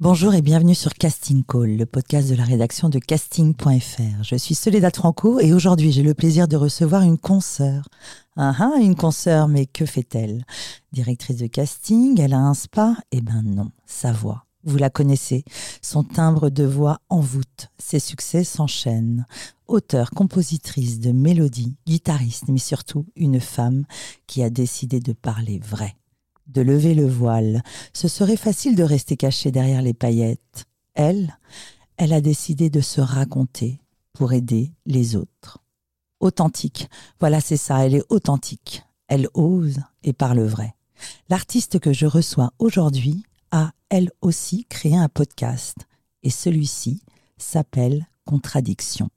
Bonjour et bienvenue sur Casting Call, le podcast de la rédaction de casting.fr. Je suis Soledad Franco et aujourd'hui j'ai le plaisir de recevoir une consoeur. Ah ah, une consoeur, mais que fait-elle? Directrice de casting, elle a un spa? Eh ben non, sa voix. Vous la connaissez, son timbre de voix envoûte, ses succès s'enchaînent. Auteure, compositrice de mélodies, guitariste, mais surtout une femme qui a décidé de parler vrai de lever le voile. Ce serait facile de rester cachée derrière les paillettes. Elle, elle a décidé de se raconter pour aider les autres. Authentique. Voilà, c'est ça, elle est authentique. Elle ose et parle vrai. L'artiste que je reçois aujourd'hui a, elle aussi, créé un podcast. Et celui-ci s'appelle Contradiction.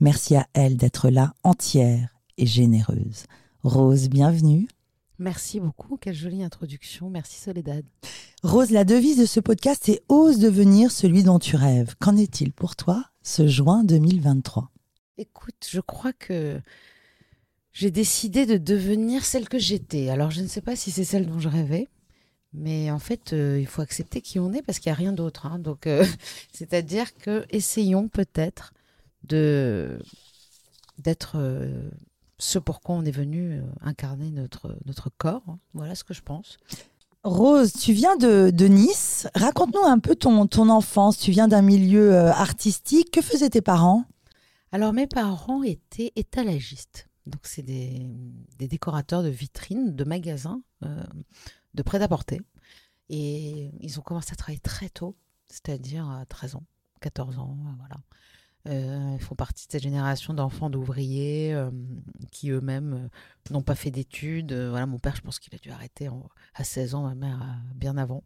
Merci à elle d'être là entière et généreuse. Rose, bienvenue. Merci beaucoup, quelle jolie introduction. Merci Soledad. Rose, la devise de ce podcast est Ose devenir celui dont tu rêves. Qu'en est-il pour toi ce juin 2023 Écoute, je crois que j'ai décidé de devenir celle que j'étais. Alors je ne sais pas si c'est celle dont je rêvais, mais en fait, euh, il faut accepter qui on est parce qu'il n'y a rien d'autre. Hein. Donc, euh, c'est-à-dire que essayons peut-être de d'être euh, ce pourquoi on est venu euh, incarner notre, notre corps. Hein. Voilà ce que je pense. Rose, tu viens de, Nice. Raconte-nous un peu ton, ton enfance. Tu viens d'un milieu euh, artistique. Que faisaient tes parents? Alors, mes parents étaient étalagistes. Donc, c'est des, décorateurs de vitrines, de magasins, euh, de prêt-à-porter. Et ils ont commencé à travailler très tôt, c'est-à-dire à 13 ans, 14 ans, voilà. Euh, ils font partie de cette génération d'enfants d'ouvriers euh, qui eux-mêmes euh, n'ont pas fait d'études. voilà, mon père, je pense qu'il a dû arrêter à 16 ans, ma mère bien avant.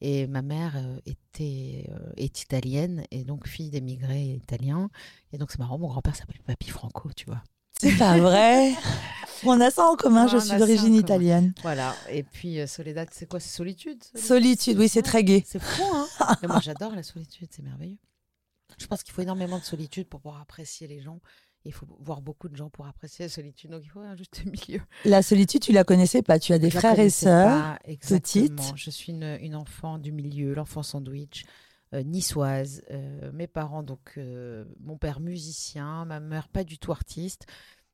Et ma mère était, est italienne et donc fille d'émigrés italiens. Et donc c'est marrant, mon grand-père s'appelle Papy Franco, tu vois. C'est pas vrai On a ça en commun, je suis d'origine italienne. Voilà, et puis Soledad, c'est quoi? C'est solitude? Solitude, oui, c'est très gai. C'est fou, hein Moi j'adore la solitude, c'est merveilleux. Je pense qu'il faut énormément de solitude pour pouvoir apprécier les gens. Il faut voir beaucoup de gens pour apprécier la solitude. Donc il faut un juste milieu. La solitude, tu la connaissais pas Tu as des frères et sœurs petites Je suis une, enfant du milieu, l'enfant sandwich. Euh, niçoise, euh, mes parents, donc euh, mon père musicien, ma mère pas du tout artiste,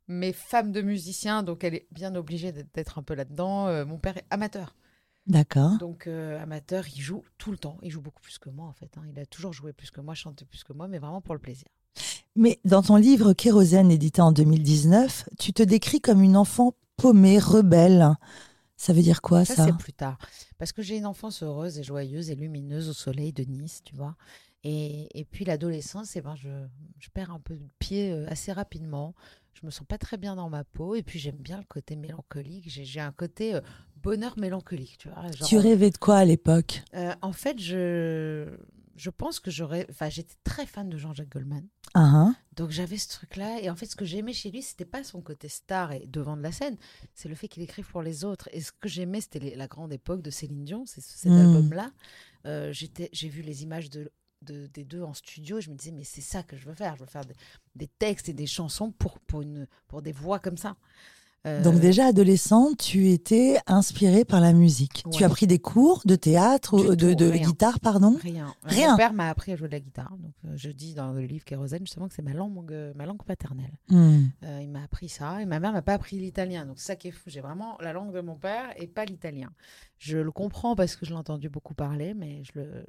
mes femmes de musicien, donc elle est bien obligée d'être un peu là-dedans. mon père est amateur. D'accord. Donc euh, amateur, il joue tout le temps. Il joue beaucoup plus que moi en fait. Hein. Il a toujours joué plus que moi, chanté plus que moi, mais vraiment pour le plaisir. Mais dans ton livre Kérosène, édité en 2019, tu te décris comme une enfant paumée, rebelle. Ça veut dire quoi ça Ça, c'est plus tard. Parce que j'ai une enfance heureuse et joyeuse et lumineuse au soleil de Nice, tu vois. Et, et puis l'adolescence, eh ben, je, je, perds un peu de pied euh, assez rapidement. Je me sens pas très bien dans ma peau. Et puis j'aime bien le côté mélancolique. J'ai un côté euh, bonheur mélancolique, tu vois. tu rêvais de quoi à l'époque? euh, En fait, je, je pense que j'aurais. Enfin, j'étais très fan de Jean-Jacques Goldman. Uh-huh. Donc j'avais ce truc-là. Et en fait, ce que j'aimais chez lui, c'était pas son côté star et devant de la scène, c'est le fait qu'il écrive pour les autres. Et ce que j'aimais, c'était la grande époque de Céline Dion, c'est cet hmm. album-là. Euh, j'ai vu les images de, des deux en studio. Je me disais, mais c'est ça que je veux faire. Je veux faire des, des textes et des chansons pour, pour, une, pour des voix comme ça. Donc euh, déjà adolescente, tu étais inspirée par la musique. Tu as pris des cours de théâtre ou de, de guitare, pardon? Rien. Rien. Mon père m'a appris à jouer de la guitare. Donc euh, je dis dans le livre Kérosène justement que c'est ma langue, euh, ma langue paternelle. Hmm. il m'a appris ça et ma mère m'a pas appris l'italien. Donc c'est ça qui est fou. J'ai vraiment la langue de mon père et pas l'italien. Je le comprends parce que je l'ai entendu beaucoup parler, mais je le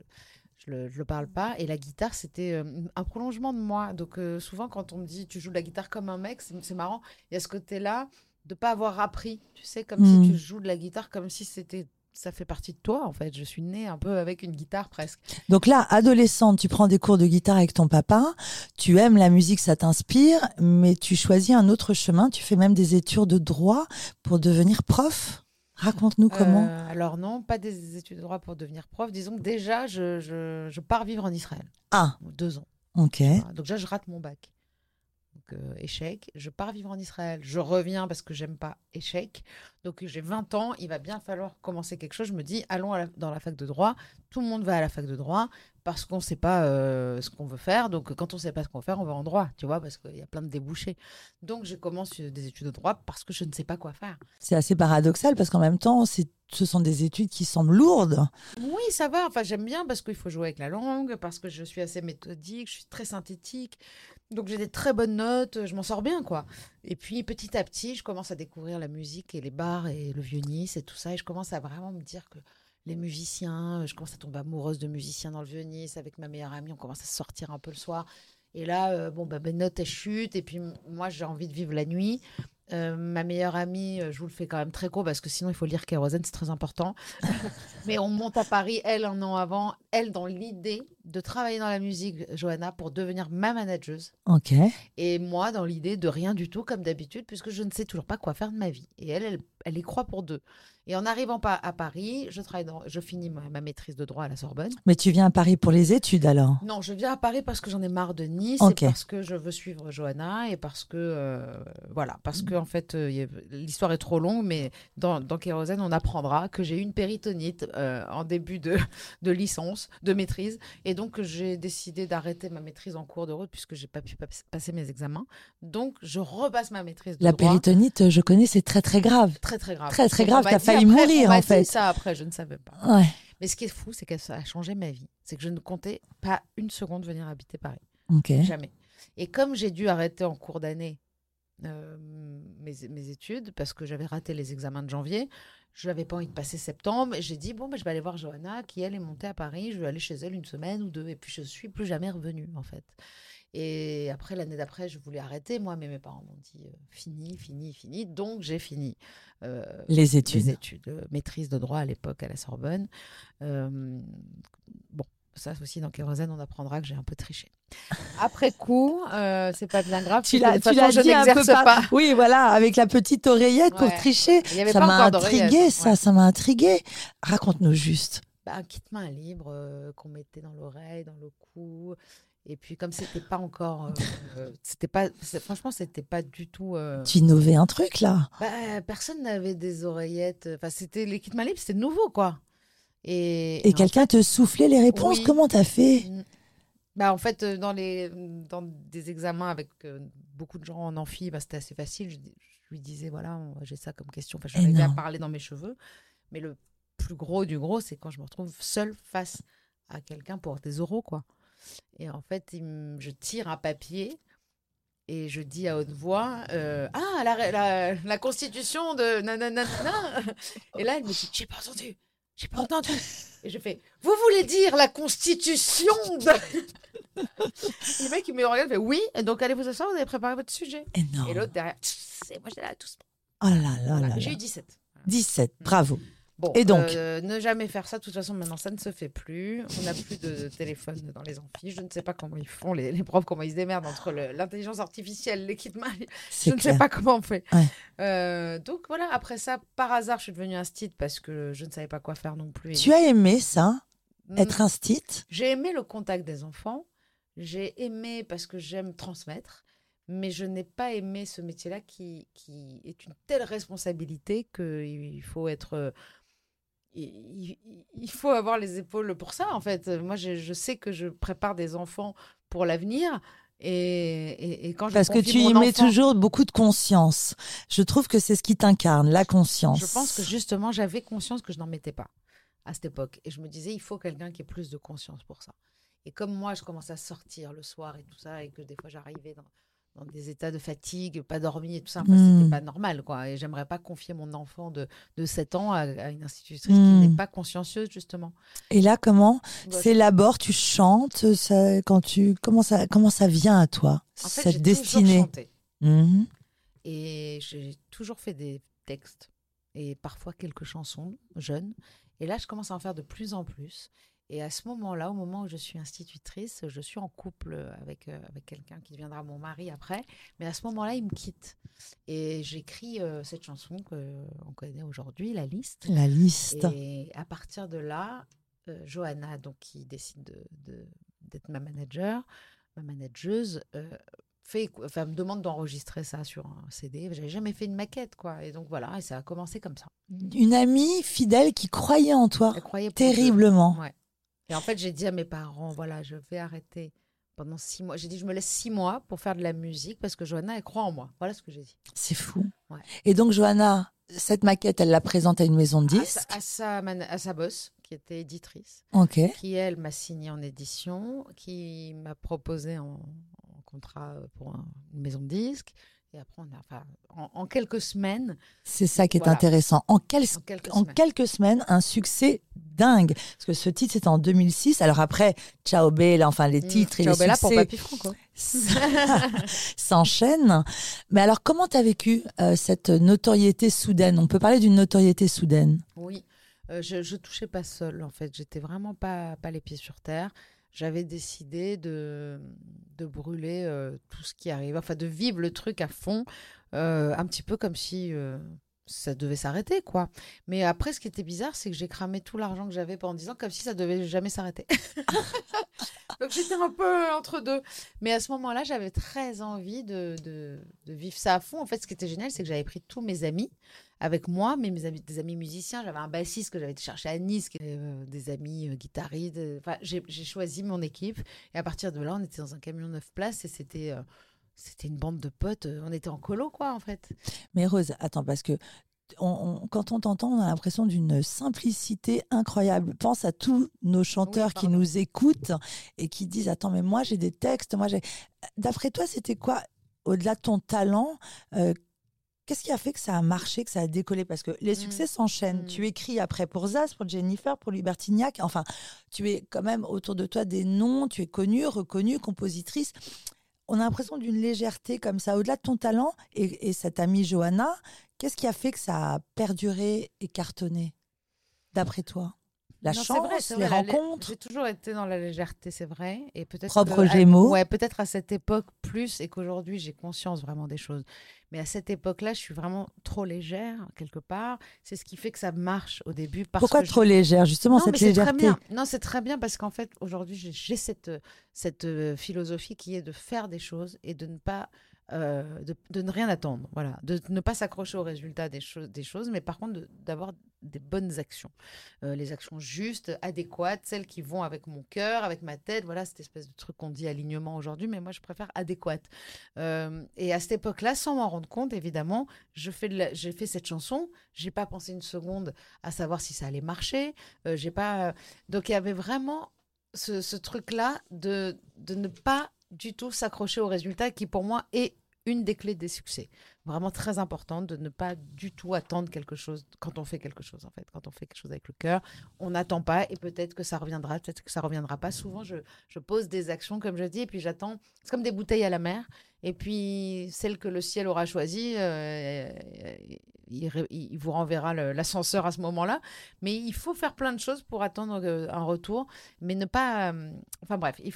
je le, le parle pas. Et la guitare, c'était un prolongement de moi. Donc, souvent, quand on me dit tu joues de la guitare comme un mec, c'est marrant. Il y a ce côté-là de pas avoir appris, tu sais, comme si hmm. tu joues de la guitare, comme si c'était ça fait partie de toi en fait. Je suis née un peu avec une guitare presque. Donc là, adolescente, tu prends des cours de guitare avec ton papa, tu aimes la musique, ça t'inspire, mais tu choisis un autre chemin, tu fais même des études de droit pour devenir prof. Raconte-nous comment. Euh, alors non, pas des études de droit pour devenir prof. Disons que déjà, je, je, pars vivre en Israël. Ah. Deux ans. Ok. Voilà. Donc déjà, je rate mon bac. Donc, euh, échec. Je pars vivre en Israël. Je reviens parce que j'aime pas échec. Donc j'ai 20 ans. Il va bien falloir commencer quelque chose. Je me dis, allons la- dans la fac de droit. Tout le monde va à la fac de droit parce qu'on ne sait pas euh, ce qu'on veut faire. Donc quand on ne sait pas ce qu'on veut faire, on va en droit, tu vois, parce qu'il y a plein de débouchés. Donc je commence euh, des études de droit parce que je ne sais pas quoi faire. C'est assez paradoxal parce qu'en même temps, c'est- ce sont des études qui semblent lourdes. Oui, ça va. Enfin, j'aime bien parce qu'il faut jouer avec la langue, parce que je suis assez méthodique, je suis très synthétique. Donc, j'ai des très bonnes notes, je m'en sors bien, quoi. Et puis, petit à petit, je commence à découvrir la musique et les bars et le vieux Nice et tout ça. Et je commence à vraiment me dire que les musiciens, je commence à tomber amoureuse de musiciens dans le vieux Nice avec ma meilleure amie. On commence à sortir un peu le soir. Et là, euh, bon, bah, mes notes, elles chutent. Et puis, moi, j'ai envie de vivre la nuit. Euh, ma meilleure amie, euh, je vous le fais quand même très court parce que sinon il faut lire Kérosène, c'est très important. Mais on monte à Paris, elle un an avant, elle dans l'idée de travailler dans la musique, Johanna, pour devenir ma manageuse. Ok. Et moi dans l'idée de rien du tout, comme d'habitude, puisque je ne sais toujours pas quoi faire de ma vie. Et elle, elle, elle y croit pour deux. Et en arrivant pas à Paris, je, travaille dans, je finis ma, ma maîtrise de droit à la Sorbonne. Mais tu viens à Paris pour les études alors? Non, je viens à Paris parce que j'en ai marre de Nice et parce que je veux suivre Johanna et parce que euh, voilà, parce que en fait euh, l'histoire est trop longue, mais dans, dans Kérosène on apprendra que j'ai eu une péritonite euh, en début de, de licence, de maîtrise, et donc j'ai décidé d'arrêter ma maîtrise en cours de route puisque j'ai pas pu pas- passer mes examens. Donc je repasse ma maîtrise de La droit. péritonite, je connais, c'est très très grave. Très très grave. Très, très grave, failli après- mourir, en fait. Ça après, je ne savais pas. Ouais. Mais ce qui est fou, c'est que ça a changé ma vie. C'est que je ne comptais pas une seconde venir habiter Paris. Jamais. Et comme j'ai dû arrêter en cours d'année euh, mes, mes études parce que j'avais raté les examens de janvier, je n'avais pas envie de passer septembre. J'ai dit, bon, ben, je vais aller voir Johanna qui, elle, est montée à Paris. Je vais aller chez elle une semaine ou deux. Et puis, je suis plus jamais revenue, en fait. Et après, l'année d'après, je voulais arrêter, moi, mais mes parents m'ont dit, euh, fini, fini, fini. Donc, j'ai fini. Les études. les études, euh, maîtrise de droit à l'époque à la Sorbonne. Euh, bon, ça aussi dans Kérosène, on apprendra que j'ai un peu triché. Après coup, euh, c'est pas bien grave. Tu l'as tu l'as dit un peu par- pas. Oui, voilà, avec la petite oreillette pour Ouais. tricher. Y avait Ça pas m'a intrigué, ça, ouais. ça m'a intrigué. Raconte-nous juste. Bah, un kit main libre euh, qu'on mettait dans l'oreille, dans le cou. Et puis comme c'était pas encore, euh, euh, c'était pas, franchement, c'était pas du tout. euh, Tu innovais un truc là? bah, personne n'avait des oreillettes. Enfin, c'était main libres, c'était nouveau, quoi. Et, Et en quelqu'un te soufflait les réponses. Oui. Comment t'as fait? Mm. Bah, en fait, euh, dans, les, dans des examens avec euh, beaucoup de gens en amphi, bah, c'était assez facile. Je, lui disais, voilà, j'ai ça comme question. Enfin, j'arrivais à Énorme. parler dans mes cheveux. Mais le plus gros du gros, c'est quand je me retrouve seule face à quelqu'un pour des oraux, quoi. Et en fait, il me- je tire un papier et je dis à haute voix euh, Ah, la, la, la constitution de nanana. Et là, elle me dit J'ai pas entendu, j'ai pas entendu. Et je fais Vous voulez dire la constitution de. Et le mec, il me regarde, il fait Oui, et donc allez vous asseoir, vous avez préparé votre sujet. Énorme. Et l'autre derrière, c'est moi, j'étais là, tous. Oh là là Voilà, là J'ai eu 17. 17, bravo. Bon, Et donc euh, ne jamais faire ça. De toute façon, maintenant, ça ne se fait plus. On n'a plus de téléphone dans les amphis. Je ne sais pas comment ils font, les, les profs, comment ils se démerdent entre l'intelligence artificielle, l'équipement. Je ne sais pas comment on fait. Ouais. Euh, donc voilà, après ça, par hasard, je suis devenue instite parce que je ne savais pas quoi faire non plus. Tu as aimé ça, Mm. être instite J'ai aimé le contact des enfants. J'ai aimé parce que j'aime transmettre. Mais je n'ai pas aimé ce métier-là qui, qui est une telle responsabilité qu'il faut être. Il, faut avoir les épaules pour ça, en fait. Moi, je, je sais que je prépare des enfants pour l'avenir. Et, et, et quand je Parce que tu y mets toujours beaucoup de conscience. Je trouve que c'est ce qui t'incarne, la conscience. Je pense que justement, j'avais conscience que je n'en mettais pas à cette époque. Et je me disais, il faut quelqu'un qui ait plus de conscience pour ça. Et comme moi, je commençais à sortir le soir et tout ça, et que des fois, j'arrivais dans, dans des états de fatigue, pas dormi et tout ça, enfin, Mm. c'était pas normal, quoi. Et j'aimerais pas confier mon enfant de, de 7 ans à, à une institutrice qui n'est pas consciencieuse, justement. Et là, comment Bah, C'est l'abord, tu chantes, ça, quand tu comment ça comment ça vient à toi en fait, cette destinée? chanté. Mhm. Et j'ai toujours fait des textes et parfois quelques chansons jeunes. Et là, je commence à en faire de plus en plus. Et à ce moment-là, au moment où je suis institutrice, je suis en couple avec, euh, avec quelqu'un qui deviendra mon mari après. Mais à ce moment-là, il me quitte. Et j'écris euh, cette chanson qu'on connaît aujourd'hui, La Liste. La liste. Et à partir de là, euh, Johanna, donc, qui décide de- de- d'être ma manager, ma manageuse, euh, fait, enfin, me demande d'enregistrer ça sur un CD. J'avais jamais fait une maquette, quoi. Et donc voilà, et ça a commencé comme ça. Une amie fidèle qui croyait en toi Elle croyait terriblement. Ouais. Et en fait, j'ai dit à mes parents, voilà, je vais arrêter pendant six mois. J'ai dit, je me laisse six mois pour faire de la musique parce que Johanna, elle croit en moi. Voilà ce que j'ai dit. C'est fou. Ouais. Et donc, Johanna, cette maquette, elle la présente à une maison de disques? à sa, man- à sa boss, qui était éditrice, Ok. qui elle m'a signé en édition, qui m'a proposé en, en contrat pour un- une maison de disques. Et après, on a, enfin, en, en quelques semaines, C'est ça qui est Voilà. intéressant. En, quel- en quelques en semaines. quelques semaines, un succès dingue. Parce que ce titre, c'était en 2006. Alors après, Ciao Bella, enfin les Mm. titres et Ciao les Bella pour succès Papy Franco. s'enchaînent. Mais alors, comment tu as vécu euh, cette notoriété soudaine? On peut parler d'une notoriété soudaine. Oui, Euh, je, je touchais pas seule en fait. J'étais vraiment pas, pas les pieds sur terre. J'avais décidé de, de brûler euh, tout ce qui arrive, enfin de vivre le truc à fond, euh, un petit peu comme si euh, ça devait s'arrêter quoi. Mais après, ce qui était bizarre, c'est que j'ai cramé tout l'argent que j'avais pendant 10 ans comme si ça devait jamais s'arrêter. Donc j'étais un peu entre deux. Mais à ce moment-là, j'avais très envie de, de, de vivre ça à fond. En fait, ce qui était génial, c'est que j'avais pris tous mes amis avec moi, mais mes amis, des amis musiciens. J'avais un bassiste que j'avais été chercher à Nice, euh, des amis euh, guitaristes. euh, Enfin, j'ai choisi mon équipe. Et à partir de là, on était dans un camion neuf places et c'était euh, c'était une bande de potes. On était en colo, quoi, en fait. Mais Rose, attends, parce que on- on- quand on t'entend, on a l'impression d'une simplicité incroyable. Pense à tous nos chanteurs qui nous écoutent et qui disent Attends, mais moi j'ai des textes. Moi j'ai. D'après toi, c'était quoi, au-delà de ton talent euh, Qu'est-ce qui a fait que ça a marché, que ça a décollé? Parce que les Mm. succès s'enchaînent. Mm. Tu écris après pour Zaz, pour Jennifer, pour Libertignac. Enfin, tu es quand même autour de toi des noms. Tu es connue, reconnue, compositrice. On a l'impression d'une légèreté comme ça, au-delà de ton talent. Et, et cette amie Johanna, qu'est-ce qui a fait que ça a perduré et cartonné, d'après toi? La Non, chance, vrai, les vrai, rencontres J'ai toujours été dans la légèreté, c'est vrai. Et peut-être Propre Gémeaux. Ouais, peut-être à cette époque plus et qu'aujourd'hui j'ai conscience vraiment des choses. Mais à cette époque-là, je suis vraiment trop légère quelque part. C'est ce qui fait que ça marche au début. Parce Pourquoi que je- trop légère Justement, non, cette c'est très légèreté? bien. Non, c'est très bien parce qu'en fait, aujourd'hui, j'ai- cette, cette euh, philosophie qui est de faire des choses et de ne pas. Euh, de, ne rien attendre, voilà, de ne pas s'accrocher au résultat des, choses des choses, mais par contre d'avoir des bonnes actions, Euh, les actions justes, adéquates, celles qui vont avec mon cœur, avec ma tête, voilà, cette espèce de truc qu'on dit alignement aujourd'hui, mais moi je préfère adéquate. Euh, et à cette époque-là, sans m'en rendre compte, évidemment, je fais j'ai fait cette chanson, j'ai pas pensé une seconde à savoir si ça allait marcher, j'ai pas. Donc il y avait vraiment ce, ce truc-là de, de ne pas du tout s'accrocher au résultat qui pour moi est une des clés des succès. Vraiment très importante de ne pas du tout attendre quelque chose quand on fait quelque chose en fait. Quand on fait quelque chose avec le cœur, on n'attend pas et peut-être que ça reviendra, peut-être que ça reviendra pas. Souvent je, je pose des actions comme je dis et puis j'attends. C'est comme des bouteilles à la mer et puis celle que le ciel aura choisie, euh, il, ré- il vous renverra l'ascenseur à ce moment-là. Mais il faut faire plein de choses pour attendre euh, un retour, mais ne pas. euh, Enfin bref, il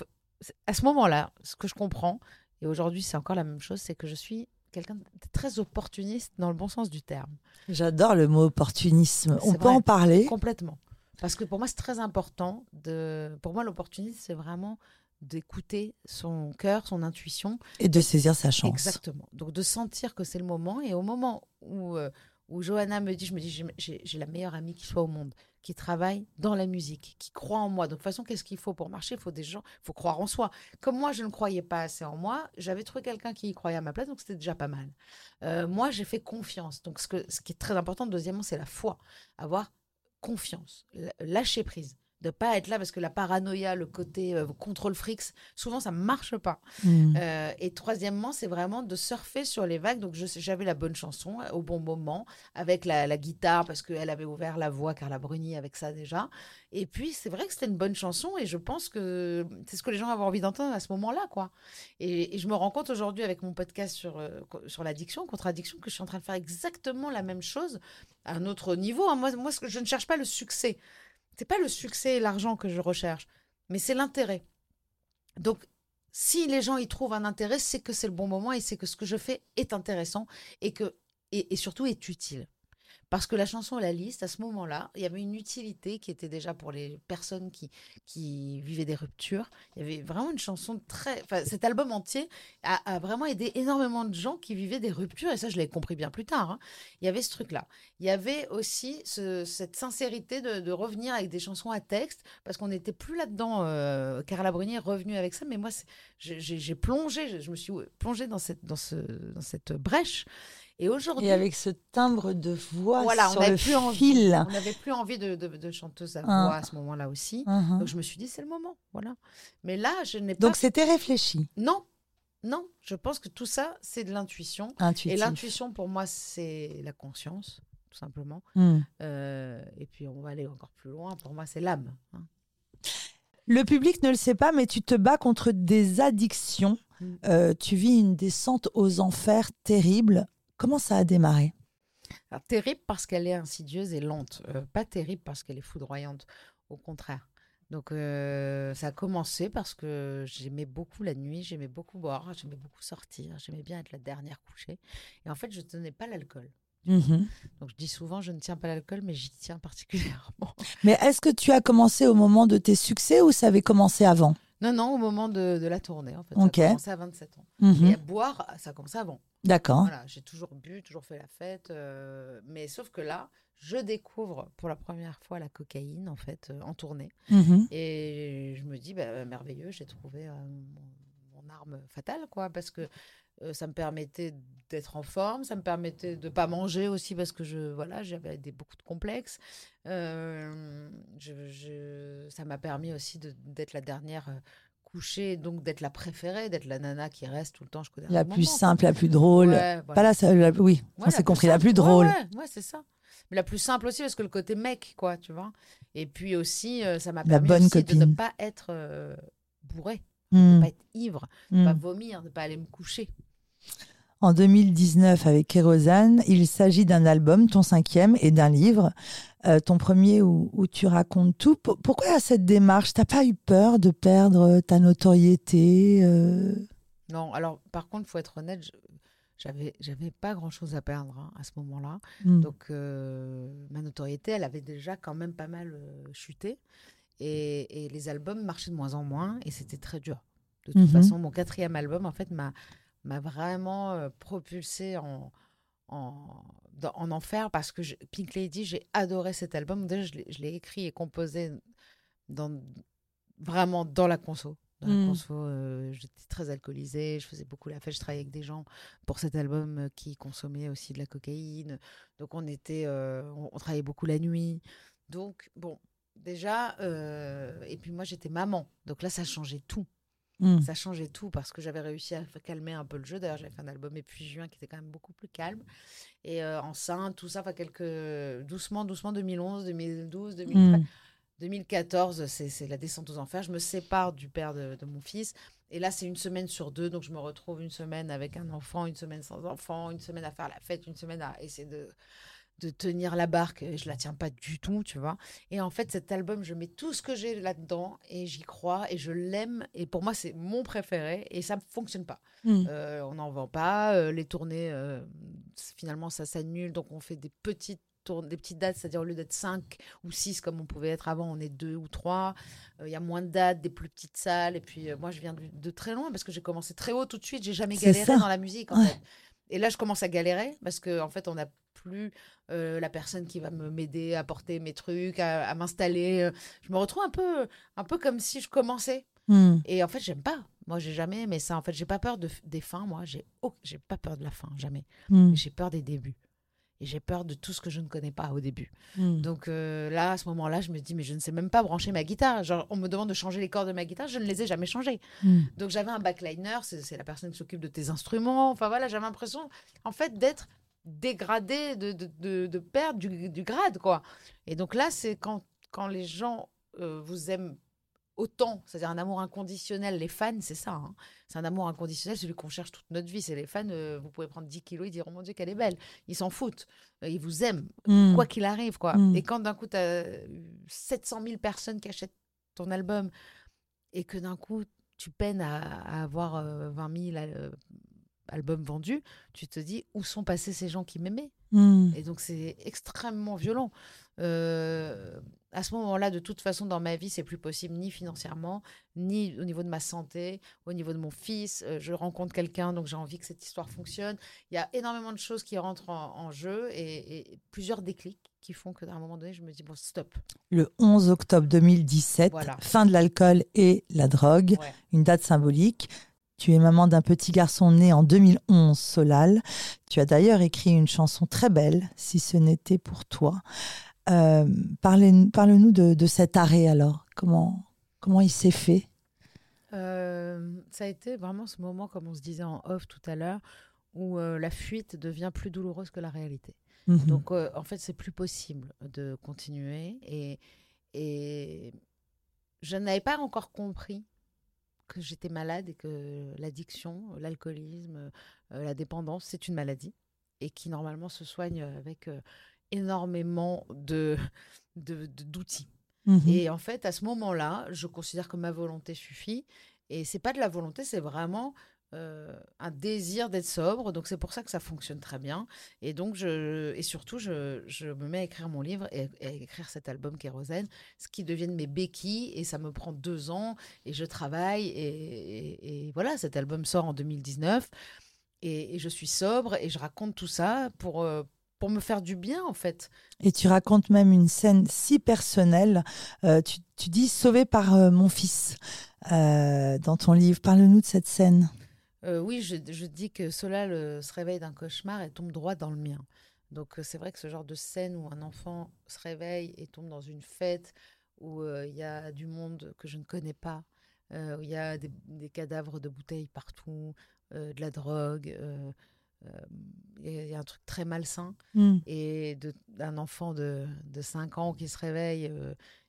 à ce moment-là, ce que je comprends, et aujourd'hui c'est encore la même chose, c'est que je suis quelqu'un de très opportuniste dans le bon sens du terme. J'adore le mot opportunisme. On peut en parler? Complètement. Parce que pour moi, c'est très important. De... Pour moi, l'opportunisme, c'est vraiment d'écouter son cœur, son intuition. et de saisir sa chance. Exactement. Donc de sentir que c'est le moment. Et au moment où, euh, où Johanna me dit, je me dis, j'ai la meilleure amie qui soit au monde, qui travaille dans la musique, qui croit en moi. Donc de toute façon, qu'est-ce qu'il faut pour marcher? Il faut des gens, il faut croire en soi. Comme moi, je ne croyais pas assez en moi, j'avais trouvé quelqu'un qui y croyait à ma place, donc c'était déjà pas mal. Euh, moi, j'ai fait confiance. Donc ce, que, ce qui est très important, deuxièmement, c'est la foi. Avoir confiance, lâcher prise. De pas être là parce que la paranoïa, le côté euh, contrôle frics, souvent ça marche pas. Mm. Euh, et troisièmement, c'est vraiment de surfer sur les vagues. Donc, j'avais la bonne chanson euh, au bon moment, avec la, la guitare, parce qu'elle avait ouvert la voix, Carla Bruni, avec ça déjà. Et puis, c'est vrai que c'était une bonne chanson, et je pense que c'est ce que les gens avaient envie d'entendre à ce moment-là, quoi. Et, et je me rends compte aujourd'hui, avec mon podcast sur, euh, sur l'addiction, contre-addiction, que je suis en train de faire exactement la même chose à un autre niveau. hein. Moi, moi, je ne cherche pas le succès. C'est pas le succès et l'argent que je recherche, mais c'est l'intérêt. Donc, si les gens y trouvent un intérêt, c'est que c'est le bon moment et c'est que ce que je fais est intéressant et et surtout est utile. Parce que la chanson La Liste, à ce moment-là, il y avait une utilité qui était déjà pour les personnes qui, qui vivaient des ruptures. Il y avait vraiment une chanson très. Enfin, cet album entier a, a vraiment aidé énormément de gens qui vivaient des ruptures, et ça, je l'ai compris bien plus tard. hein. Il y avait ce truc-là. Il y avait aussi ce- cette sincérité de, revenir avec des chansons à texte, parce qu'on n'était plus là-dedans. Euh, Carla Bruni est revenue avec ça, mais moi, j'ai plongé, je, je me suis plongée dans cette, dans ce, dans cette brèche. Et aujourd'hui, Et avec ce timbre de voix Voilà, on sur n'avait le plus envie. on n'avait plus envie de, de, de chanteuse à Ah. voix à ce moment-là aussi. Mhm. Donc je me suis dit, c'est le moment. Voilà. Mais là, je n'ai pas. Donc c'était réfléchi, Non, non. Je pense que tout ça, c'est de l'intuition. Et l'intuition, pour moi, c'est la conscience, tout simplement. Hmm. Euh, et puis, on va aller encore plus loin. Pour moi, c'est l'âme. hein. Le public ne le sait pas, mais tu te bats contre des addictions. Mm. Euh, tu vis une descente aux enfers terrible. Comment ça a démarré? Alors, terrible parce qu'elle est insidieuse et lente. Euh, pas terrible parce qu'elle est foudroyante. Au contraire. Donc, euh, ça a commencé parce que j'aimais beaucoup la nuit, j'aimais beaucoup boire, j'aimais beaucoup sortir, j'aimais bien être la dernière couchée. Et en fait, je ne tenais pas l'alcool. Mhm. Donc, je dis souvent, je ne tiens pas l'alcool, mais j'y tiens particulièrement. Mais est-ce que tu as commencé au moment de tes succès ou ça avait commencé avant? Non, non, au moment de, de la tournée, en fait. Ok. Ça a commencé à 27 ans. Mhm. Et à boire, ça a commencé avant. D'accord. Voilà, j'ai toujours bu, toujours fait la fête. euh, mais sauf que là, je découvre pour la première fois la cocaïne, en fait, euh, en tournée. Mhm. Et je me dis, bah, merveilleux, j'ai trouvé euh, mon, mon arme fatale, quoi, parce que euh, ça me permettait d'être en forme, ça me permettait de pas manger aussi, parce que je, voilà, j'avais des, beaucoup de complexes. Euh, je- je- ça m'a permis aussi d'être la dernière donc d'être la préférée, d'être la nana qui reste tout le temps jusqu'au dernier La moment, plus quoi. simple, la plus drôle. Ouais, Pas la seule, la- oui, on Ouais, s'est la compris, la plus drôle. Ouais, ouais, c'est ça. Mais la plus simple aussi, parce que le côté mec, quoi, tu vois. Et puis aussi, euh, ça m'a permis bonne aussi de ne pas être euh, bourré, Hmm. de pas être ivre, de Hmm. pas vomir, de pas aller me coucher. En 2019, avec Kérosane, il s'agit d'un album, ton cinquième, et d'un livre, euh, ton premier où, où tu racontes tout. P- pourquoi cette démarche? T'as pas eu peur de perdre ta notoriété euh? Non, alors par contre, faut être honnête, je- j'avais j'avais pas grand chose à perdre hein, à ce moment-là. Hmm. Donc euh, ma notoriété, elle avait déjà quand même pas mal euh, chuté. Et, et les albums marchaient de moins en moins et c'était très dur. De toute Mhm. façon, mon quatrième album, en fait, m'a m'a vraiment euh, propulsé en, en, dans- en enfer parce que je- Pink Lady, j'ai adoré cet album. Déjà, je l'ai- écrit et composé dans, vraiment dans la conso. Dans la conso, euh, j'étais très alcoolisée, je faisais beaucoup la fête, je travaillais avec des gens pour cet album euh, qui consommaient aussi de la cocaïne. Donc on était, euh, on, on travaillait beaucoup la nuit. Donc bon, déjà, euh, et puis moi j'étais maman, donc là ça changeait tout. Hmm. Ça changeait tout parce que j'avais réussi à calmer un peu le jeu. D'ailleurs, j'avais fait un album et puis juin qui était quand même beaucoup plus calme. Et euh, enceinte, tout ça, enfin quelques doucement, doucement, 2011, 2012, 2013. Hmm. 2014, c'est c'est la descente aux enfers. Je me sépare du père de, de mon fils. Et là, c'est une semaine sur deux. Donc, je me retrouve une semaine avec un enfant, une semaine sans enfant, une semaine à faire la fête, une semaine à essayer de, de tenir la barque. Je la tiens pas du tout, tu vois. Et en fait, cet album, je mets tout ce que j'ai là-dedans et j'y crois et je l'aime. Et pour moi, c'est mon préféré et ça ne fonctionne pas. Hmm. Euh, on n'en vend pas. euh, les tournées, euh, finalement, ça s'annule. Donc, on fait des petites des petites dates, c'est-à-dire au lieu d'être 5 ou 6 comme on pouvait être avant, on est 2 ou 3. Il y a moins de dates, des plus petites salles. Et puis, euh, moi, je viens de, de très loin parce que j'ai commencé très haut tout de suite. J'ai jamais galéré dans la musique, en Ouais. fait. Et là, je commence à galérer parce qu'en en fait, on n'a plus euh, la personne qui va me m'aider à porter mes trucs, à, à m'installer. Euh, Je me retrouve un peu, un peu comme si je commençais. Hmm. Et en fait, j'aime pas. Moi, j'ai jamais aimé ça. En fait, j'ai pas peur de, des fins. Moi, j'ai oh, j'ai pas peur de la fin, jamais. Hmm. J'ai peur des débuts. Et j'ai peur de tout ce que je ne connais pas au début. Hmm. Donc euh, là, à ce moment-là, je me dis, mais je ne sais même pas brancher ma guitare. Genre, on me demande de changer les cordes de ma guitare, je ne les ai jamais changées. Donc j'avais un backliner, c'est c'est la personne qui s'occupe de tes instruments. Enfin voilà, j'avais l'impression, en fait, d'être dégradé, de, de, de, de perdre du, du grade, quoi. Et donc là, c'est quand, quand les gens euh, vous aiment autant, c'est-à-dire un amour inconditionnel, les fans, c'est ça. hein. C'est un amour inconditionnel, celui qu'on cherche toute notre vie. C'est les fans, euh, vous pouvez prendre 10 kilos, ils diront, mon Dieu, qu'elle est belle. Ils s'en foutent. Ils vous aiment Hmm. quoi qu'il arrive, quoi. Mm. Et quand d'un coup, tu as 700 000 personnes qui achètent ton album et que d'un coup, tu peines à, à avoir euh, 20 000 euh, albums vendus, tu te dis où sont passés ces gens qui m'aimaient? Hmm. Et donc, c'est extrêmement violent. Euh, à ce moment-là, de toute façon, dans ma vie, c'est plus possible, ni financièrement, ni au niveau de ma santé, au niveau de mon fils. Euh, je rencontre quelqu'un, donc j'ai envie que cette histoire fonctionne. Il y a énormément de choses qui rentrent en, en jeu et, et plusieurs déclics qui font qu'à un moment donné, je me dis, bon, stop. Le 11 octobre 2017, Voilà. fin de l'alcool et la drogue, Ouais. une date symbolique. Tu es maman d'un petit garçon né en 2011, Solal. Tu as d'ailleurs écrit une chanson très belle, Si ce n'était pour toi. Euh, Parle-nous de, de cet arrêt alors. Comment, comment il s'est fait? Euh, ça a été vraiment ce moment, comme on se disait en off tout à l'heure, où euh, la fuite devient plus douloureuse que la réalité. Mhm. Donc, en fait, c'est plus possible de continuer. Et, et je n'avais pas encore compris que j'étais malade et que l'addiction, l'alcoolisme, euh, la dépendance, c'est une maladie et qui normalement se soigne avec euh, énormément de d'outils. Mhm. Et en fait, à ce moment-là, je considère que ma volonté suffit. Et c'est pas de la volonté, c'est vraiment euh, un désir d'être sobre. Donc c'est pour ça que ça fonctionne très bien. Et donc je et surtout je, je me mets à écrire mon livre et, à écrire cet album Kérosène, ce qui deviennent mes béquilles. Et ça me prend deux ans et je travaille. Et, voilà, cet album sort en 2019. Et, je suis sobre et je raconte tout ça pour euh, pour me faire du bien en fait. Et tu racontes même une scène si personnelle. Euh, tu, tu dis sauvé par mon fils dans ton livre. Parle-nous de cette scène. Euh, oui, je, je dis que Solal euh, se réveille d'un cauchemar et tombe droit dans le mien. Donc euh, c'est vrai que ce genre de scène où un enfant se réveille et tombe dans une fête où euh, il y a du monde que je ne connais pas, euh, où il y a des, des cadavres de bouteilles partout, euh, de la drogue, il y, a- il y a un truc très malsain Hmm. et d'un enfant de, de 5 ans qui se réveille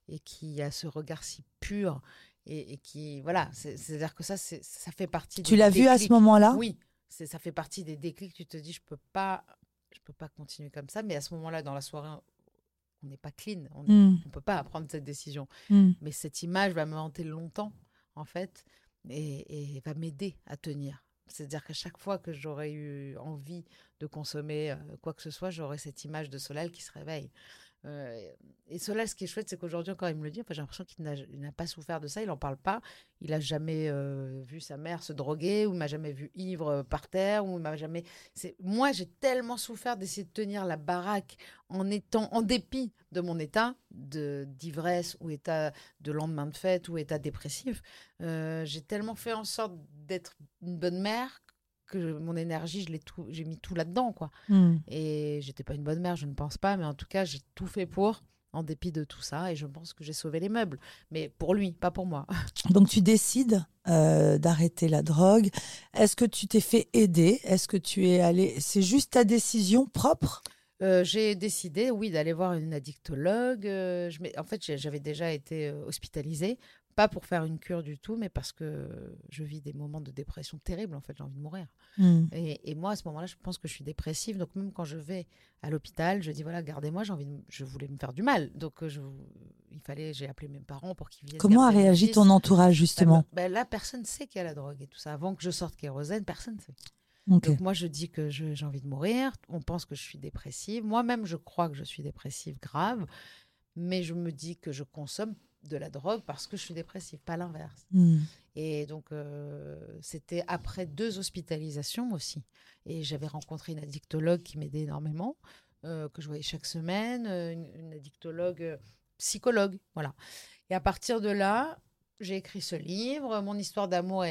et qui a ce regard si pur et, et qui voilà c'est- c'est-à-dire que ça ça fait partie Tu l'as vu à ce déclics. moment-là? Oui ça fait partie des déclics tu te dis je peux pas je peux pas continuer comme ça mais à ce moment-là dans la soirée on n'est pas clean on Hmm. ne peut pas prendre cette décision Hmm. mais cette image va me hanter longtemps en fait et, et va m'aider à tenir c'est-à-dire qu'à chaque fois que j'aurais eu envie de consommer euh, quoi que ce soit, j'aurais cette image de Solal qui se réveille. Euh, et Solal, ce qui est chouette, c'est qu'aujourd'hui encore, il me le dit. Enfin, j'ai l'impression qu'il n'a n'a pas souffert de ça. Il n'en parle pas. Il a jamais euh, vu sa mère se droguer, ou il m'a jamais vu ivre euh, par terre, ou m'a jamais. Moi, j'ai tellement souffert d'essayer de tenir la baraque en étant, en dépit de mon état d'ivresse ou état de lendemain de fête ou état dépressif. J'ai tellement fait en sorte d'être une bonne mère que mon énergie, je l'ai tout, j'ai mis tout là-dedans, quoi. Hmm. Et j'étais pas une bonne mère, je ne pense pas, mais en tout cas, j'ai tout fait pour, en dépit de tout ça, et je pense que j'ai sauvé les meubles. Mais pour lui, pas pour moi. Donc tu décides euh, d'arrêter la drogue. Est-ce que tu t'es fait aider? Est-ce que tu es allé C'est juste ta décision propre? Euh, j'ai décidé, oui, d'aller voir une addictologue. Euh, je en fait, j'avais déjà été euh, hospitalisée, pas pour faire une cure du tout, mais parce que je vis des moments de dépression terribles. En fait, j'ai envie de mourir. Hmm. Et, et moi, à ce moment-là, je pense que je suis dépressive. Donc, même quand je vais à l'hôpital, je dis voilà, gardez-moi, j'ai envie de, je voulais me faire du mal. Donc, euh, je, il fallait, j'ai appelé mes parents pour qu'ils viennent. Comment a réagi ton entourage justement? Ben, ben là, personne sait qu'il y a la drogue et tout ça. Avant que je sorte kérosène, personne ne sait. Donc, moi, je dis que j'ai envie de mourir. On pense que je suis dépressive. Moi-même, je crois que je suis dépressive grave. Mais je me dis que je consomme de la drogue parce que je suis dépressive, pas l'inverse. Hmm. Et donc, euh, c'était après deux hospitalisations aussi. Et j'avais rencontré une addictologue qui m'aidait énormément, euh, que je voyais chaque semaine, euh, une, une addictologue psychologue. Voilà. Et à partir de là, j'ai écrit ce livre. Mon histoire d'amour a,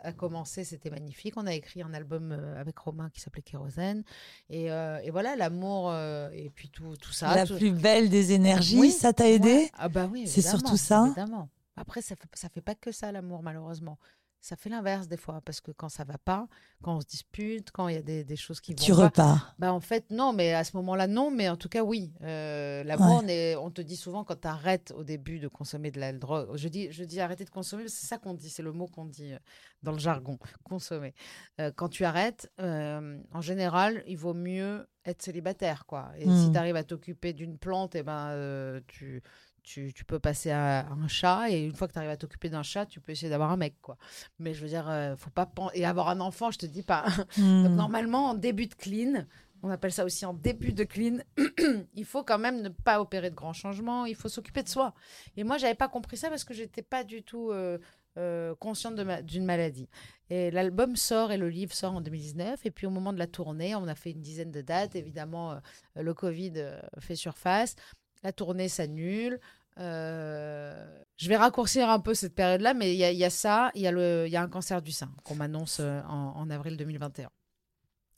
a commencé, c'était magnifique. On a écrit un album euh, avec Romain qui s'appelait Kérosène. Et, euh, et voilà, l'amour euh, et puis tout, tout ça. La tout- plus belle des énergies, Oui, ça t'a aidé? Ouais. Ah bah oui, C'est surtout ça? Évidemment. Après, ça fait, ça fait pas que ça, l'amour, malheureusement. Ça fait l'inverse des fois, parce que quand ça va pas, quand on se dispute, quand il y a des, des choses qui vont Tu pas, repars. bah en fait, non, mais à ce moment-là, non, mais en tout cas, oui. Euh, L'amour, on, te dit souvent quand tu arrêtes au début de consommer de la drogue. Je dis, je dis arrêter de consommer, c'est ça qu'on dit, c'est le mot qu'on dit euh, dans le jargon, consommer. Euh, quand tu arrêtes, euh, en général, il vaut mieux être célibataire, quoi. Et si tu arrives à t'occuper d'une plante, et ben, euh, tu, tu, tu peux passer à un chat, et une fois que tu arrives à t'occuper d'un chat, tu peux essayer d'avoir un mec, quoi. Mais je veux dire, euh, faut pas pen- et avoir un enfant, je te dis pas. Donc Hmm. normalement, en début de clean, on appelle ça aussi en début de clean, il faut quand même ne pas opérer de grands changements, il faut s'occuper de soi. Et moi, j'avais pas compris ça parce que j'étais pas du tout euh, euh, consciente d'une maladie. Et l'album sort et le livre sort en 2019. Et puis au moment de la tournée, on a fait une dizaine de dates. Évidemment, euh, le Covid fait surface. La tournée s'annule. je vais raccourcir un peu cette période-là, mais il y, a ça, il y, a un cancer du sein qu'on m'annonce en, en avril 2021.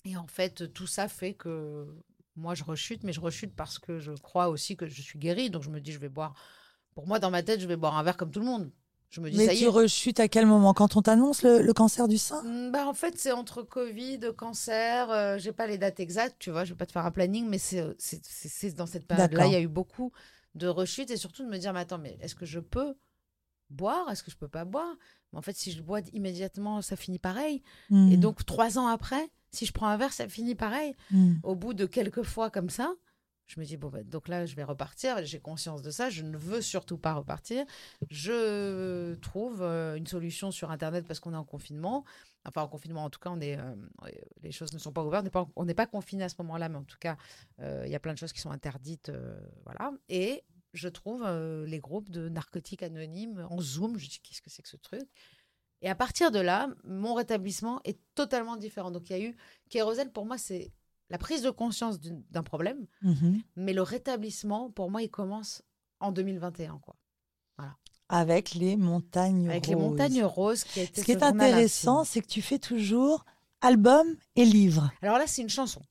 Et en fait, tout ça fait que moi, je rechute, mais je rechute parce que je crois aussi que je suis guérie. Donc, je me dis, je vais boire. Pour moi, dans ma tête, je vais boire un verre comme tout le monde. Je me dis, mais ça tu y rechutes à quel moment? Quand on t'annonce le, cancer du sein? Mmh, bah, En fait, c'est entre Covid, cancer. Euh, j'ai pas les dates exactes, tu vois. Je vais pas te faire un planning, mais c'est dans cette période-là. Il y a eu beaucoup de rechutes et surtout de me dire, mais attends, mais est-ce que je peux boire? Est-ce que je peux pas boire? Mais en fait, si je bois immédiatement, ça finit pareil. Et mmh. donc, trois ans après, si je prends un verre, ça finit pareil. Hmm. Au bout de quelques fois comme ça, je me dis, bon, bah, donc là, je vais repartir. J'ai conscience de ça. Je ne veux surtout pas repartir. Je trouve euh, une solution sur Internet parce qu'on est en confinement. Enfin, en confinement, en tout cas, on est, euh, les choses ne sont pas ouvertes. On n'est pas, confiné à ce moment-là, mais en tout cas, euh, il y a plein de choses qui sont interdites. voilà. Et je trouve les groupes de narcotiques anonymes en Zoom. Je dis, qu'est-ce que c'est que ce truc? Et à partir de là, mon rétablissement est totalement différent. Donc il y a eu Kérosène, pour moi, c'est la prise de conscience d'un problème, mhm. mais le rétablissement, pour moi, il commence en 2021. Quoi. Voilà. Avec les montagnes roses. Avec les montagnes roses qui a été Ce qui est intéressant, c'est que tu fais toujours album et livre. Alors là, c'est une chanson.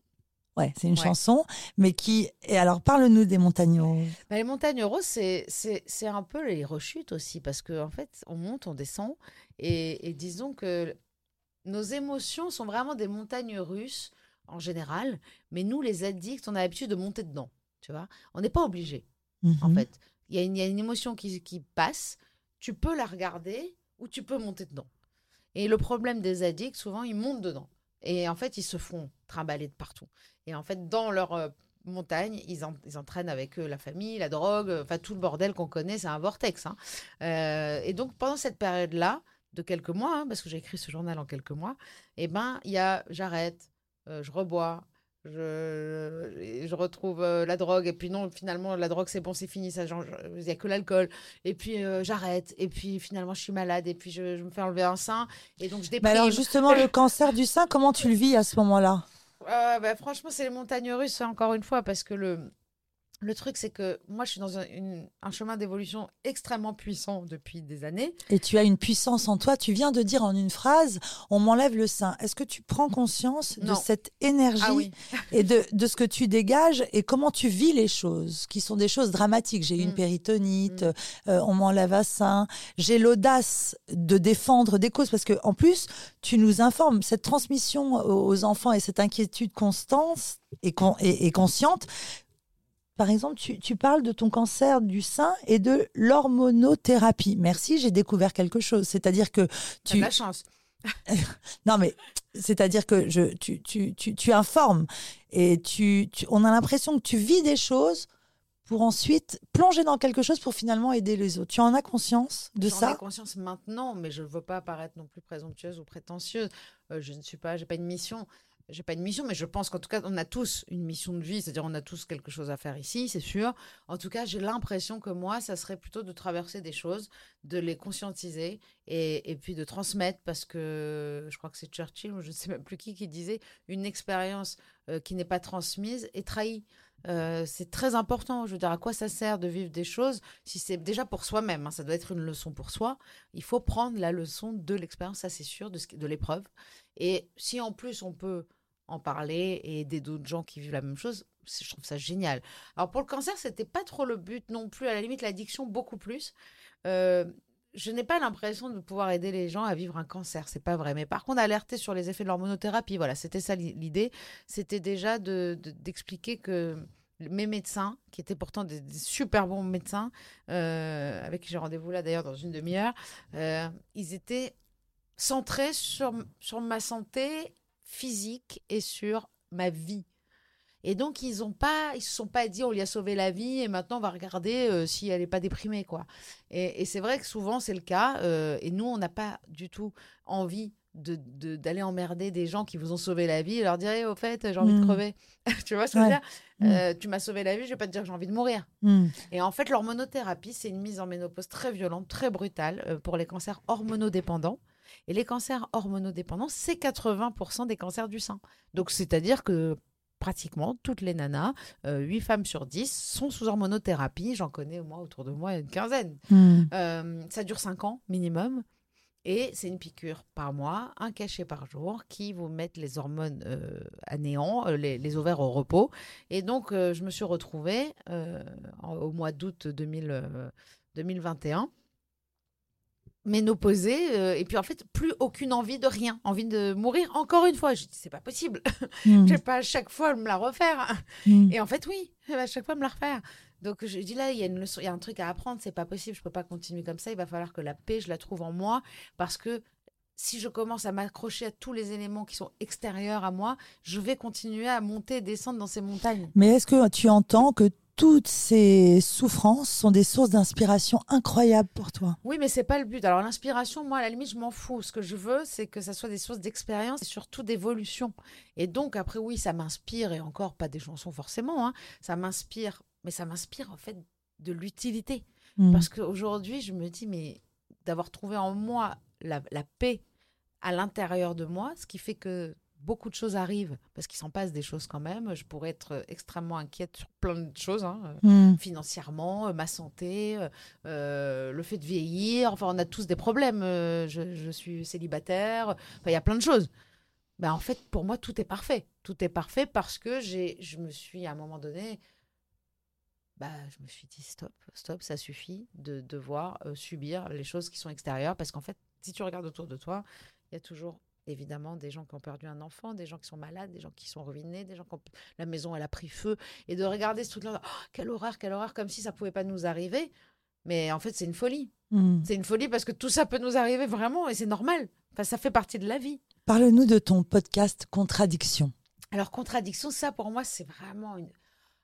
Ouais, c'est une chanson, mais qui. Et alors, parle-nous des montagnes roses. Bah, les montagnes roses, c'est un peu les rechutes aussi, parce qu'en en fait, on monte, on descend, et, disons que nos émotions sont vraiment des montagnes russes en général, mais nous, les addicts, on a l'habitude de monter dedans, tu vois. On n'est pas obligé, en mhm. fait. Il y, y, a une émotion qui, qui passe, tu peux la regarder ou tu peux monter dedans. Et le problème des addicts, souvent, ils montent dedans. Et en fait, ils se font trimballer de partout. Et en fait, dans leur euh, montagne, ils, ils, entraînent avec eux la famille, la drogue, enfin tout le bordel qu'on connaît, c'est un vortex. Hein. Euh, et donc, pendant cette période-là, de quelques mois, hein, parce que j'ai écrit ce journal en quelques mois, eh ben, il y a j'arrête, euh, je rebois, je, je retrouve la drogue, et puis non, finalement, la drogue, c'est bon, c'est fini, ça, il n'y a que l'alcool, et puis j'arrête, et puis finalement, je suis malade, et puis je, me fais enlever un sein, et donc je déprime. alors, justement, le cancer du sein, comment tu le vis à ce moment-là? Bah, franchement, c'est les montagnes russes, encore une fois, parce que le, le truc, c'est que moi, je suis dans un, chemin d'évolution extrêmement puissant depuis des années. Et tu as une puissance en toi. Tu viens de dire en une phrase, on m'enlève le sein. Est-ce que tu prends conscience de cette énergie ah et de, de, ce que tu dégages et comment tu vis les choses, qui sont des choses dramatiques J'ai une mm. péritonite, mm. Euh, on m'enlève un sein. J'ai l'audace de défendre des causes parce que, en plus, tu nous informes. Cette transmission aux enfants et cette inquiétude constante et, et consciente par exemple, tu, parles de ton cancer du sein et de l'hormonothérapie. Merci, j'ai découvert quelque chose. C'est-à-dire que tu. As la chance. non, mais c'est-à-dire que je, tu, tu, tu, informes et tu, on a l'impression que tu vis des choses pour ensuite plonger dans quelque chose pour finalement aider les autres. Tu en as conscience de ça J'en ai conscience maintenant, mais je ne veux pas paraître non plus présomptueuse ou prétentieuse. Euh, je ne suis pas, j'ai pas une mission j'ai pas une mission, mais je pense qu'en tout cas, on a tous une mission de vie, c'est-à-dire on a tous quelque chose à faire ici, c'est sûr. En tout cas, j'ai l'impression que moi, ça serait plutôt de traverser des choses, de les conscientiser et, et, puis de transmettre, parce que je crois que c'est Churchill ou je ne sais même plus qui qui disait une expérience euh, qui n'est pas transmise est trahie. Euh, c'est très important. Je veux dire, à quoi ça sert de vivre des choses si c'est déjà pour soi-même hein, Ça doit être une leçon pour soi. Il faut prendre la leçon de l'expérience, ça c'est sûr, de, de l'épreuve. Et si en plus on peut en parler et aider d'autres gens qui vivent la même chose, je trouve ça génial. Alors pour le cancer, c'était pas trop le but non plus, à la limite l'addiction beaucoup plus. Euh, je n'ai pas l'impression de pouvoir aider les gens à vivre un cancer, c'est pas vrai. Mais par contre, alerter sur les effets de l'hormonothérapie, voilà, c'était ça l'idée. C'était déjà d'expliquer que mes médecins, qui étaient pourtant des, super bons médecins, euh, avec qui j'ai rendez-vous là d'ailleurs dans une demi-heure, euh, ils étaient centrés sur, sur ma santé physique et sur ma vie. Et donc, ils ont pas, ils se sont pas dit, on lui a sauvé la vie et maintenant on va regarder euh, si elle n'est pas déprimée, quoi. Et, c'est vrai que souvent c'est le cas. Euh, et nous, on n'a pas du tout envie d'aller de, d'aller emmerder des gens qui vous ont sauvé la vie et leur dire Eh, au fait j'ai envie de Mm. crever tu vois ce que je veux dire? Mm. Euh, tu m'as sauvé la vie je vais pas te dire que j'ai envie de mourir Mm. et en fait l'hormonothérapie c'est une mise en ménopause très violente très brutale pour les cancers hormonodépendants et les cancers hormonodépendants c'est 80% des cancers du sein donc c'est à dire que pratiquement toutes les nanas, euh, 8 femmes sur 10 sont sous hormonothérapie. J'en connais moi autour de moi une quinzaine. Mm. Euh, ça dure 5 ans minimum. Et c'est une piqûre par mois, un cachet par jour, qui vous mettent les hormones euh, à néant, euh, les, les ovaires au repos. Et donc, je me suis retrouvée en- au mois d'août 2000, euh, 2021, ménopausée. euh, et puis, en fait, plus aucune envie de rien, envie de mourir encore une fois. Je dis, c'est pas possible. Mm. Je vais pas à chaque fois me la refaire. Mm. Et en fait, oui, à chaque fois me la refaire. Donc je dis là, il y a une leçon, il y a un truc à apprendre, c'est pas possible, je peux pas continuer comme ça, il va falloir que la paix, je la trouve en moi parce que si je commence à m'accrocher à tous les éléments qui sont extérieurs à moi, je vais continuer à monter et descendre dans ces montagnes. Mais est-ce que tu entends que toutes ces souffrances sont des sources d'inspiration incroyables pour toi Oui, mais c'est pas le but. Alors l'inspiration, moi, à la limite, je m'en fous. Ce que je veux, c'est que ça soit des sources d'expérience et surtout d'évolution. Et donc, après, oui, ça m'inspire, et encore pas des chansons forcément, hein, ça m'inspire, mais ça m'inspire en fait de l'utilité. Mm. Parce qu'aujourd'hui, je me dis, mais d'avoir trouvé en moi la, la paix à l'intérieur de moi, ce qui fait que beaucoup de choses arrivent, parce qu'il s'en passe des choses quand même. Je pourrais être extrêmement inquiète sur plein de choses, hein, euh, Mm. financièrement, euh, ma santé, euh, le fait de vieillir. Enfin, on a tous des problèmes. je, je suis célibataire. Enfin, il y a plein de choses. Ben, en fait, pour moi, tout est parfait. Tout est parfait parce que j'ai, je me suis, à un moment donné, bah, je me suis dit stop, stop, ça suffit de devoir euh, subir les choses qui sont extérieures. Parce qu'en fait, si tu regardes autour de toi, il y a toujours évidemment des gens qui ont perdu un enfant, des gens qui sont malades, des gens qui sont ruinés, des gens qui ont... la maison elle a pris feu. Et de regarder ce truc-là, oh, quelle horreur, quelle horreur, comme si ça pouvait pas nous arriver. Mais en fait, c'est une folie. Mm. C'est une folie parce que tout ça peut nous arriver vraiment et c'est normal. Enfin, ça fait partie de la vie. Parle-nous de ton podcast Contradiction. Alors, contradiction, ça pour moi, c'est vraiment une-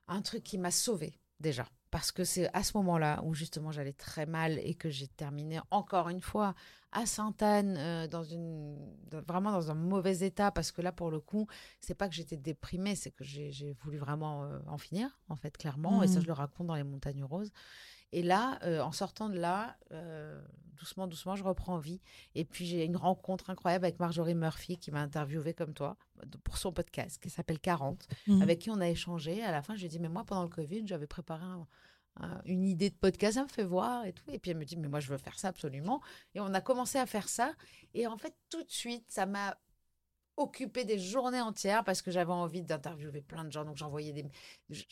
un truc qui m'a sauvée déjà. Parce que c'est à ce moment-là où justement j'allais très mal et que j'ai terminé encore une fois à Sainte-Anne, euh, dans une, dans- vraiment dans un mauvais état. Parce que là, pour le coup, c'est pas que j'étais déprimée, c'est que j'ai voulu vraiment euh, en finir, en fait, clairement. Et ça, Mhm. je le raconte dans Les Montagnes Roses. Et là, euh, en sortant de là, euh, doucement, doucement, je reprends vie. Et puis j'ai une rencontre incroyable avec Marjorie Murphy qui m'a interviewée comme toi pour son podcast qui s'appelle 40, Mm. avec qui on a échangé. À la fin, je lui ai dit, mais moi, pendant le Covid, j'avais préparé un- un- une idée de podcast, ça me fait voir et tout. Et puis elle me dit, mais moi, je veux faire ça absolument. Et on a commencé à faire ça. Et en fait, tout de suite, ça m'a occupé des journées entières parce que j'avais envie d'interviewer plein de gens. Donc j'envoyais des,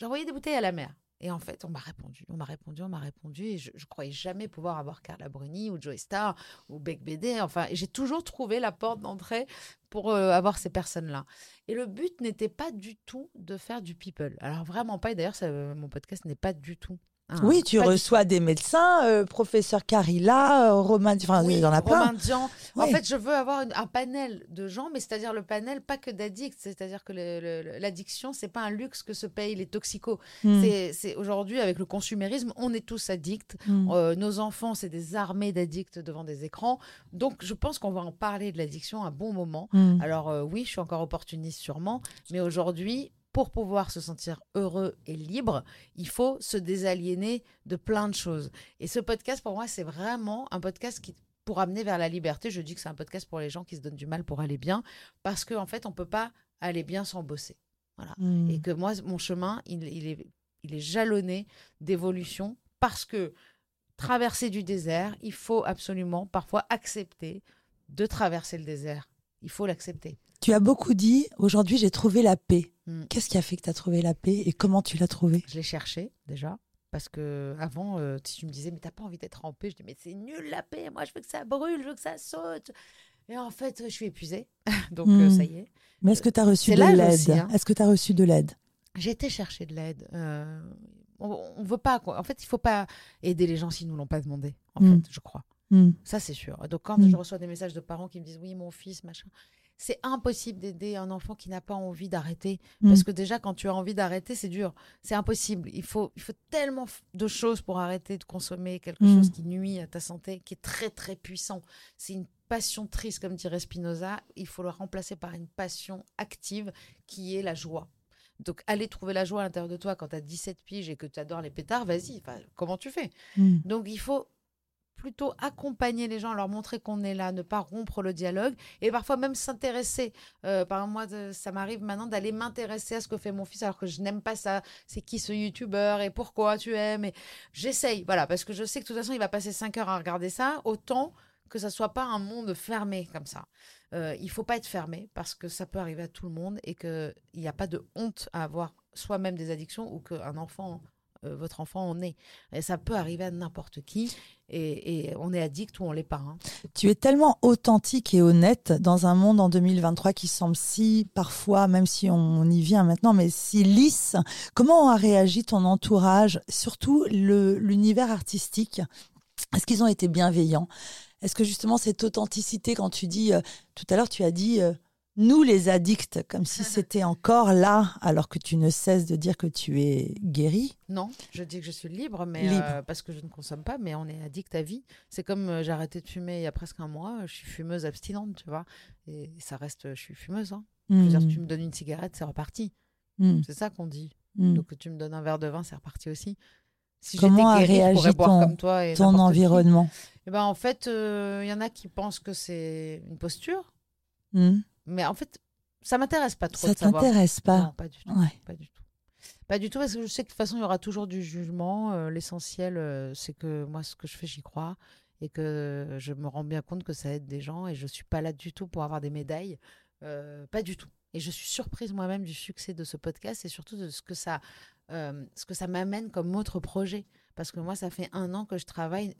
j'envoyais des bouteilles à la mer. Et en fait, on m'a répondu, on m'a répondu, on m'a répondu. Et je, je croyais jamais pouvoir avoir Carla Bruni ou Joey Star ou Beck BD. Enfin, j'ai toujours trouvé la porte d'entrée pour euh, avoir ces personnes-là. Et le but n'était pas du tout de faire du people. Alors vraiment pas. Et d'ailleurs, euh, mon podcast n'est pas du tout. Un- Oui, tu reçois des médecins, euh, professeur Carilla, euh, Romain, enfin, Oui, il y en a plein. Romain Dian. En fait, je veux avoir une- un panel de gens, mais c'est-à-dire le panel pas que d'addicts. C'est-à-dire que l'addiction, c'est pas un luxe que se payent les toxicos. Mm. C'est- aujourd'hui avec le consumérisme, on est tous addicts. Mm. Euh, nos enfants, c'est des armées d'addicts devant des écrans. Donc, je pense qu'on va en parler de l'addiction à un bon moment. Mm. Alors euh, oui, je suis encore opportuniste sûrement, mais aujourd'hui, pour pouvoir se sentir heureux et libre, il faut se désaliéner de plein de choses. Et ce podcast, pour moi, c'est vraiment un podcast qui pour amener vers la liberté. Je dis que c'est un podcast pour les gens qui se donnent du mal pour aller bien, parce qu'en fait, on peut pas aller bien sans bosser. Mm. Et que moi, mon chemin, il, il est, il est jalonné d'évolution parce que traverser du désert, il faut absolument parfois accepter de traverser le désert. Il faut l'accepter. Tu as beaucoup dit, aujourd'hui j'ai trouvé la paix. Mm. Qu'est-ce qui a fait que tu as trouvé la paix et comment tu l'as trouvée Je l'ai cherché déjà. Parce que avant, euh, si tu me disais, mais t'as pas envie d'être en paix, je dis, mais c'est nul la paix, moi je veux que ça brûle, je veux que ça saute. Et en fait, je suis épuisée. Donc euh, Mm. ça y est. Mais est-ce que tu as reçu C'est de l'aide? hein. Est-ce que tu as reçu de l'aide? J'ai été chercher de l'aide. Euh, on, on veut pas, quoi. En fait, il faut pas aider les gens s'ils nous l'ont pas demandé, en Mm. fait, je crois. Mm. Ça, c'est sûr. Donc, quand Mm. je reçois des messages de parents qui me disent oui, mon fils, machin, c'est impossible d'aider un enfant qui n'a pas envie d'arrêter. Mm. Parce que déjà, quand tu as envie d'arrêter, c'est dur. C'est impossible. Il faut, il faut tellement de choses pour arrêter de consommer quelque chose qui nuit à ta santé, qui est très, très puissant. C'est une passion triste, comme dirait Spinoza, il faut le remplacer par une passion active qui est la joie. Donc, aller trouver la joie à l'intérieur de toi quand tu as 17 piges et que tu adores les pétards, vas-y, comment tu fais? Donc, il faut plutôt accompagner les gens, leur montrer qu'on est là, ne pas rompre le dialogue et parfois même s'intéresser. Euh, par exemple, moi, ça m'arrive maintenant d'aller m'intéresser à ce que fait mon fils alors que je n'aime pas ça. C'est qui ce youtubeur et pourquoi tu aimes et J'essaye, voilà, parce que je sais que de toute façon, il va passer 5 heures à regarder ça, autant que ça soit pas un monde fermé comme ça. Euh, il faut pas être fermé parce que ça peut arriver à tout le monde et qu'il n'y a pas de honte à avoir soi-même des addictions ou qu'un enfant, euh, votre enfant en est. Et ça peut arriver à n'importe qui et, on est addict ou on l'est pas. hein. Tu es tellement authentique et honnête dans un monde en 2023 qui semble si, parfois, même si on y vient maintenant, mais si lisse. Comment a réagi ton entourage, surtout l'univers artistique? Est-ce qu'ils ont été bienveillants? Est-ce que justement cette authenticité, quand tu dis, euh, tout à l'heure, tu as dit, euh, nous les addicts, comme si c'était encore là, alors que tu ne cesses de dire que tu es guéri. Non, je dis que je suis libre, mais Libre. euh, parce que je ne consomme pas, mais on est addict à vie. C'est comme euh, j'ai arrêté de fumer il y a presque un mois, je suis fumeuse abstinente, tu vois. Et ça reste, je suis fumeuse. Hein. Je veux dire, Mm, tu me donnes une cigarette, c'est reparti. mm, C'est ça qu'on dit. mm. Donc tu me donnes un verre de vin, c'est reparti aussi. Si Comment a réagi ton- et Ton environnement? Eh ben, en fait, euh, il y en a qui pensent que c'est une posture, Mm. Mais en fait, ça m'intéresse pas trop Ça t'intéresse pas Non, pas du tout. Ouais. Pas du tout. Pas du tout, parce que je sais que de toute façon, il y aura toujours du jugement. Euh, L'essentiel, euh, c'est que moi, ce que je fais, j'y crois. Et que je me rends bien compte que ça aide des gens. Et je suis pas là du tout pour avoir des médailles. Euh, pas du tout. Et je suis surprise moi-même du succès de ce podcast et surtout de ce que ça, ce que ça m'amène comme autre projet. Parce que moi, ça fait un an que je travaille.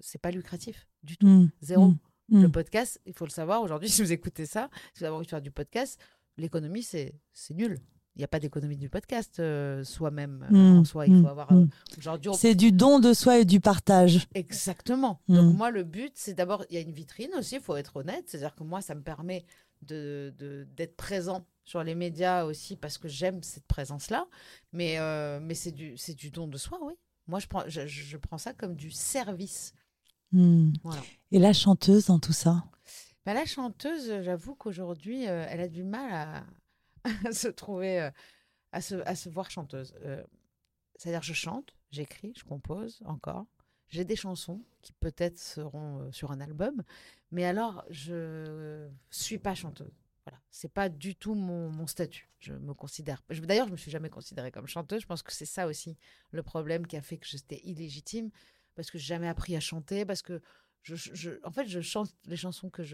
C'est pas lucratif du tout. Mm, Zéro. mm, Le podcast, il faut le savoir, aujourd'hui, si vous écoutez ça, si vous avez envie de faire du podcast, l'économie, c'est nul. Il n'y a pas d'économie du podcast euh, soi-même, euh, Mm, en soi. Il faut avoir. euh. Aujourd'hui, on- C'est du don de soi et du partage. Exactement. Donc, moi, le but, c'est d'abord, il y a une vitrine aussi, il faut être honnête. C'est-à-dire que moi, ça me permet de- de- d'être présent sur les médias aussi parce que j'aime cette présence-là. Mais, euh, mais c'est du, du don de soi, oui. Moi, je prends, je- je prends ça comme du service. Mm. Voilà. Et la chanteuse dans tout ça Bah, la chanteuse, j'avoue qu'aujourd'hui, euh, elle a du mal à, à se trouver, euh, à, se, à se voir chanteuse. Euh, C'est-à-dire, je chante, j'écris, je compose encore. J'ai des chansons qui peut-être seront sur un album, mais alors je suis pas chanteuse. Voilà, c'est pas du tout mon, mon statut. Je me considère. je- D'ailleurs, je me suis jamais considérée comme chanteuse. Je pense que c'est ça aussi le problème qui a fait que j'étais illégitime, parce que j'ai jamais appris à chanter, parce que je, en fait, je chante les chansons que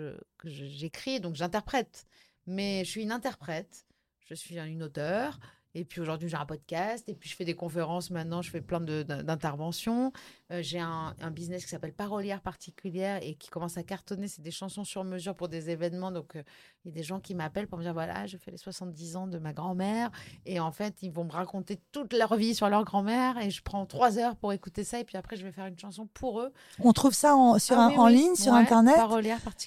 j'écris, donc j'interprète. Mais je suis une interprète, je suis une auteure. Et puis aujourd'hui, j'ai un podcast. Et puis je fais des conférences maintenant. Je fais plein d'interventions. Euh, j'ai un, business qui s'appelle Parolière particulière et qui commence à cartonner. C'est des chansons sur mesure pour des événements. Euh, il y a des gens qui m'appellent pour me dire voilà, je fais les 70 ans de ma grand-mère. Et en fait, ils vont me raconter toute leur vie sur leur grand-mère. Et je prends trois heures pour écouter ça. Et puis après, je vais faire une chanson pour eux. On trouve ça en, sur Ah un- oui, en oui. ligne, sur Ouais, Internet?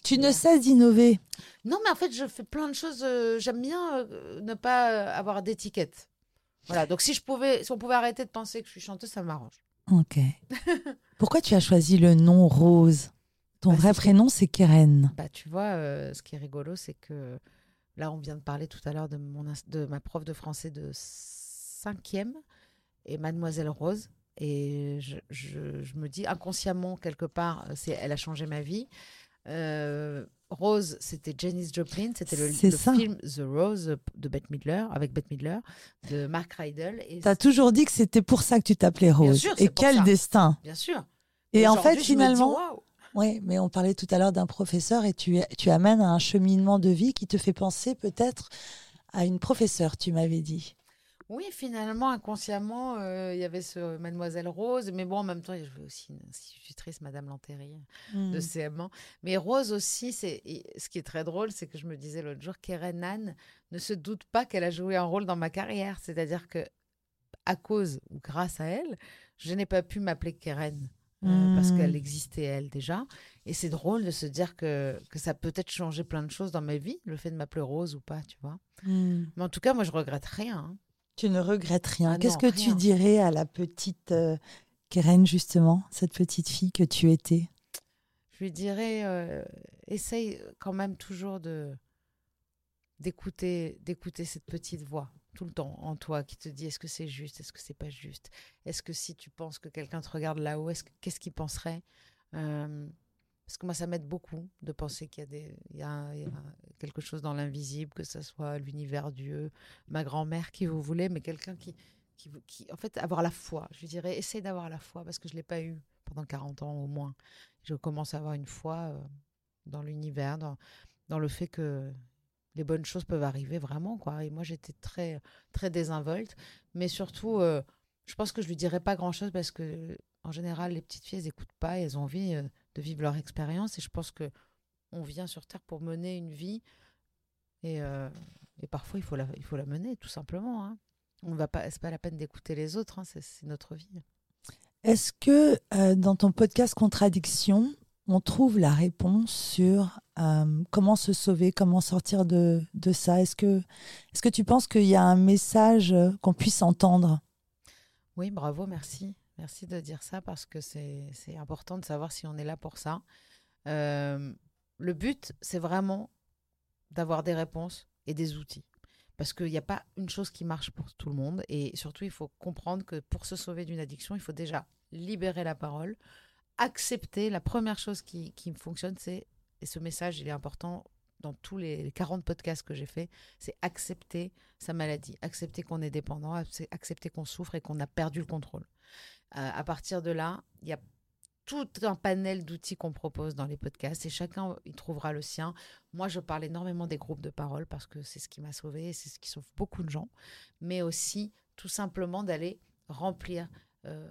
Tu ne cesses d'innover? Non, mais en fait, je fais plein de choses. euh, J'aime bien euh, ne pas euh, avoir d'étiquette. Voilà. Donc, si je pouvais, si on pouvait arrêter de penser que je suis chanteuse, ça m'arrange. Ok. Pourquoi tu as choisi le nom Rose? Ton Bah, vrai prénom, c'est Keren. Bah, tu vois, euh, ce qui est rigolo, c'est que là, on vient de parler tout à l'heure de, mon de ma prof de français de cinquième et Mademoiselle Rose. Et je, je- je me dis inconsciemment, quelque part, c'est, elle a changé ma vie. Euh, Rose, c'était Janis Joplin, c'était le, film The Rose de Bette Midler, avec Bette Midler, de Mark Rydell. Et Tu as toujours dit que c'était pour ça que tu t'appelais Rose. sûr, et quel ça. destin. Bien sûr. Et en fait, dis, finalement. Oui, mais on parlait tout à l'heure d'un professeur et tu, tu amènes à un cheminement de vie qui te fait penser peut-être à une professeure, tu m'avais dit. Oui, finalement, inconsciemment, euh, il y avait ce Mademoiselle Rose, mais bon, en même temps, il y avait aussi une institutrice, Madame Lanterry, de Mm. CM1. Mais Rose aussi, c'est ce qui est très drôle, c'est que je me disais l'autre jour, Keren Anne ne se doute pas qu'elle a joué un rôle dans ma carrière. C'est-à-dire que, à cause ou grâce à elle, je n'ai pas pu m'appeler Keren. Euh, parce Mm. qu'elle existait elle déjà. Et c'est drôle de se dire que, que ça peut peut-être changer plein de choses dans ma vie, le fait de m'appeler Rose ou pas, tu vois. Mm. Mais en tout cas, moi, je regrette rien. hein. Tu ne regrettes rien. Ah Qu'est-ce que tu dirais à la petite euh, Keren, justement, cette petite fille que tu étais? Je lui dirais, euh, essaye quand même toujours de d'écouter d'écouter cette petite voix tout le temps en toi qui te dit est-ce que c'est juste, est-ce que c'est pas juste, est-ce que si tu penses que quelqu'un te regarde là-haut, qu'est-ce qu'il penserait? Euh, Parce que moi, ça m'aide beaucoup de penser qu'il y a, des, il y a, quelque chose dans l'invisible, que ce soit l'univers, Dieu, ma grand-mère, qui vous voulez, mais quelqu'un qui, qui, qui, en fait, avoir la foi. Je dirais, essaye d'avoir la foi parce que je l'ai pas eu pendant 40 ans au moins. Je commence à avoir une foi euh, dans l'univers, dans, dans le fait que les bonnes choses peuvent arriver vraiment quoi. Et moi j'étais très très désinvolte. Mais surtout euh, je pense que je lui dirais pas grand chose parce que en général les petites filles elles écoutent pas elles ont envie euh, de vivre leur expérience. Et je pense que on vient sur terre pour mener une vie. Et, et parfois il faut la il faut la mener tout simplement hein. on va pas c'est pas la peine d'écouter les autres hein, c'est notre vie. Est-ce que euh, dans ton podcast Contradiction, on trouve la réponse sur euh, comment se sauver, comment sortir de, de ça Est-ce que, est que tu penses qu'il y a un message euh, qu'on puisse entendre? Oui, bravo, merci. Merci de dire ça parce que c'est important de savoir si on est là pour ça. le but, c'est vraiment d'avoir des réponses et des outils parce qu'il n'y a pas une chose qui marche pour tout le monde. Et surtout, il faut comprendre que pour se sauver d'une addiction, il faut déjà libérer la parole, accepter. La première chose qui, qui fonctionne, c'est, et ce message, il est important dans tous les 40 podcasts que j'ai fait, c'est accepter sa maladie, accepter qu'on est dépendant, accepter qu'on souffre et qu'on a perdu le contrôle. Euh, à partir de là, il y a tout un panel d'outils qu'on propose dans les podcasts et chacun y trouvera le sien. Moi, je parle énormément des groupes de parole parce que c'est ce qui m'a sauvé, c'est ce qui sauve beaucoup de gens, mais aussi tout simplement d'aller remplir, euh,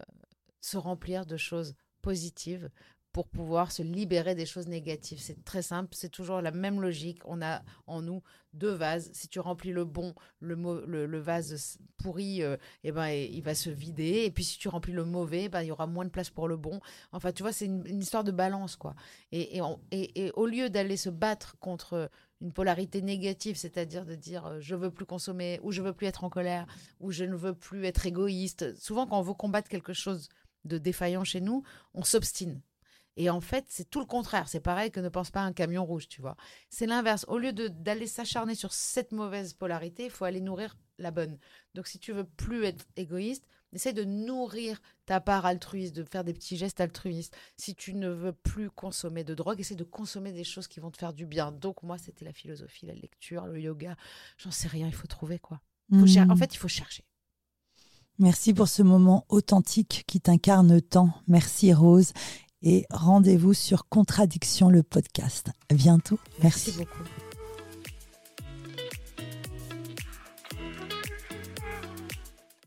se remplir de choses positives pour pouvoir se libérer des choses négatives. C'est très simple, c'est toujours la même logique. On a en nous deux vases. Si tu remplis le bon, le, le, vase pourri, euh, eh ben, il va se vider. Et puis si tu remplis le mauvais, ben, il y aura moins de place pour le bon. Enfin, tu vois, c'est une, histoire de balance. quoi. Et, et, et, au lieu d'aller se battre contre une polarité négative, c'est-à-dire de dire euh, je veux plus consommer, ou je veux plus être en colère, ou je ne veux plus être égoïste. Souvent, quand on veut combattre quelque chose de défaillant chez nous, on s'obstine. Et en fait, c'est tout le contraire. C'est pareil que ne pense pas un camion rouge, tu vois. C'est l'inverse. Au lieu d'aller s'acharner sur cette mauvaise polarité, il faut aller nourrir la bonne. Donc, si tu veux plus être égoïste, essaie de nourrir ta part altruiste, de faire des petits gestes altruistes. Si tu ne veux plus consommer de drogue, essaie de consommer des choses qui vont te faire du bien. Donc, moi, c'était la philosophie, la lecture, le yoga. J'en sais rien, il faut trouver quoi. Mmh. En fait, il faut chercher. Merci pour ce moment authentique qui t'incarne tant. Merci Rose et rendez-vous sur Contradiction le podcast. À bientôt. Merci, beaucoup.